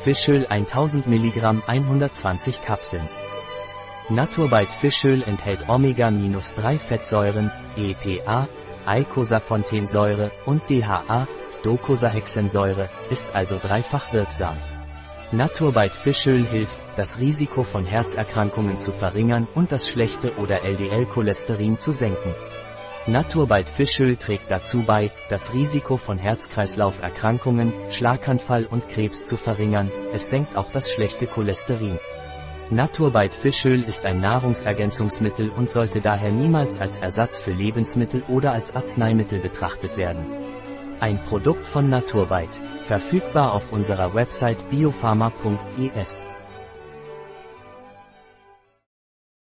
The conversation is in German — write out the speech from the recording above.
Fischöl 1000 mg 120 Kapseln. Naturbite Fischöl enthält Omega-3 Fettsäuren, EPA, Eicosapentaensäure und DHA, Docosahexensäure, ist also dreifach wirksam. Naturbite Fischöl hilft, das Risiko von Herzerkrankungen zu verringern und das schlechte oder LDL-Cholesterin zu senken. Naturbite Fischöl trägt dazu bei, das Risiko von Herz-Kreislauf-Erkrankungen, Schlaganfall und Krebs zu verringern, es senkt auch das schlechte Cholesterin. Naturbite Fischöl ist ein Nahrungsergänzungsmittel und sollte daher niemals als Ersatz für Lebensmittel oder als Arzneimittel betrachtet werden. Ein Produkt von Naturbite, verfügbar auf unserer Website biopharma.es.